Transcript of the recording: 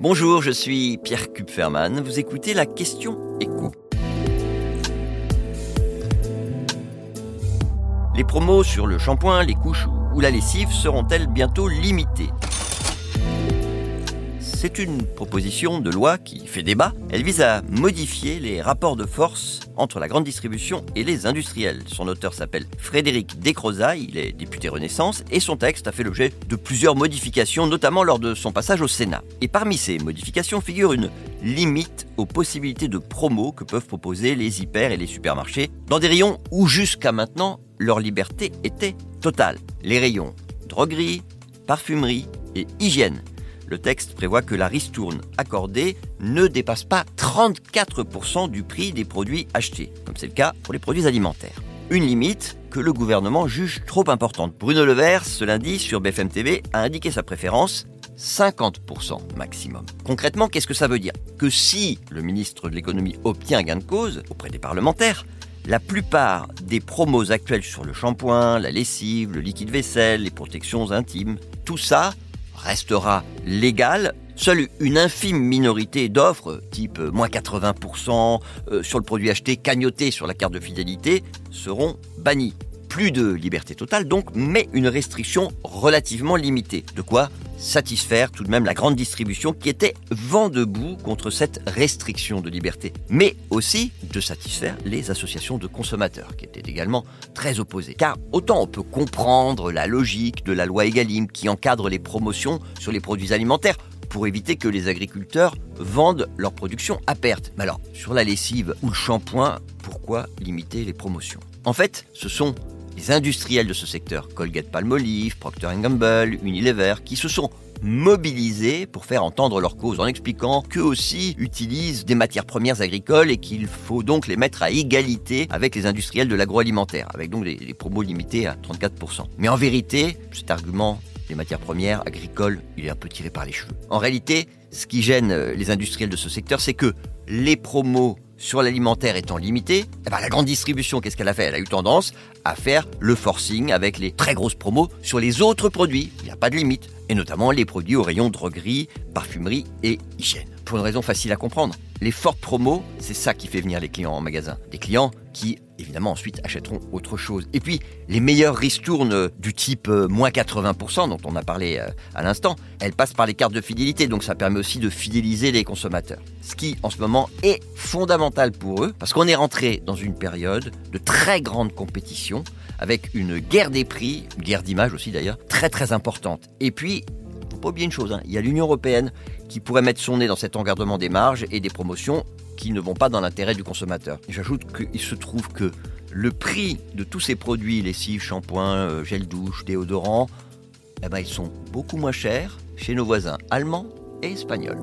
Bonjour, je suis Pierre Kupferman. Vous écoutez la question écho. Les promos sur le shampoing, les couches ou la lessive seront-elles bientôt limitées? C'est une proposition de loi qui fait débat. Elle vise à modifier les rapports de force entre la grande distribution et les industriels. Son auteur s'appelle Frédéric Descrozaille, il est député Renaissance, et son texte a fait l'objet de plusieurs modifications, notamment lors de son passage au Sénat. Et parmi ces modifications figure une limite aux possibilités de promo que peuvent proposer les hyper et les supermarchés dans des rayons où jusqu'à maintenant leur liberté était totale. Les rayons droguerie, parfumerie et hygiène. Le texte prévoit que la ristourne accordée ne dépasse pas 34% du prix des produits achetés, comme c'est le cas pour les produits alimentaires. Une limite que le gouvernement juge trop importante. Bruno Le ce lundi sur BFM TV, a indiqué sa préférence 50% maximum. Concrètement, qu'est-ce que ça veut dire? Que si le ministre de l'économie obtient gain de cause auprès des parlementaires, la plupart des promos actuels sur le shampoing, la lessive, le liquide vaisselle, les protections intimes, tout ça restera légal. Seule une infime minorité d'offres, type moins 80% euh, sur le produit acheté, cagnoté sur la carte de fidélité, seront bannies. Plus de liberté totale donc, mais une restriction relativement limitée. De quoi satisfaire tout de même la grande distribution qui était vent debout contre cette restriction de liberté, mais aussi de satisfaire les associations de consommateurs qui étaient également très opposées. Car autant on peut comprendre la logique de la loi Egalim qui encadre les promotions sur les produits alimentaires pour éviter que les agriculteurs vendent leur production à perte. Mais alors, sur la lessive ou le shampoing, pourquoi limiter les promotions? En fait, ce sont les industriels de ce secteur, Colgate Palmolive, Procter Gamble, Unilever, qui se sont mobilisés pour faire entendre leur cause en expliquant qu'eux aussi utilisent des matières premières agricoles et qu'il faut donc les mettre à égalité avec les industriels de l'agroalimentaire, avec donc les, promos limités à 34%. Mais en vérité, cet argument des matières premières agricoles, il est un peu tiré par les cheveux. En réalité, ce qui gêne euh, les industriels de ce secteur, c'est que les promos sur l'alimentaire étant limité, eh ben la grande distribution, qu'est-ce qu'elle a fait? Elle a eu tendance à faire le forcing avec les très grosses promos sur les autres produits. Il n'y a pas de limite. Et notamment les produits au rayon droguerie, parfumerie et hygiène. Pour une raison facile à comprendre. Les fortes promos, c'est ça qui fait venir les clients en magasin. Des clients qui, évidemment, ensuite achèteront autre chose. Et puis, les meilleures ristournes du type euh, moins 80% dont on a parlé euh, à l'instant, elles passent par les cartes de fidélité. Donc, ça permet aussi de fidéliser les consommateurs. Ce qui, en ce moment, est fondamental pour eux parce qu'on est rentré dans une période de très grande compétition avec une guerre des prix, une guerre d'image aussi d'ailleurs, très très importante. Et puis, pas oublier une chose, hein, il y a l'Union européenne qui pourrait mettre son nez dans cet engardement des marges et des promotions qui ne vont pas dans l'intérêt du consommateur. J'ajoute qu'il se trouve que le prix de tous ces produits, lessive, shampoing, euh, gel douche, déodorant, eh ben, ils sont beaucoup moins chers chez nos voisins allemands et espagnols.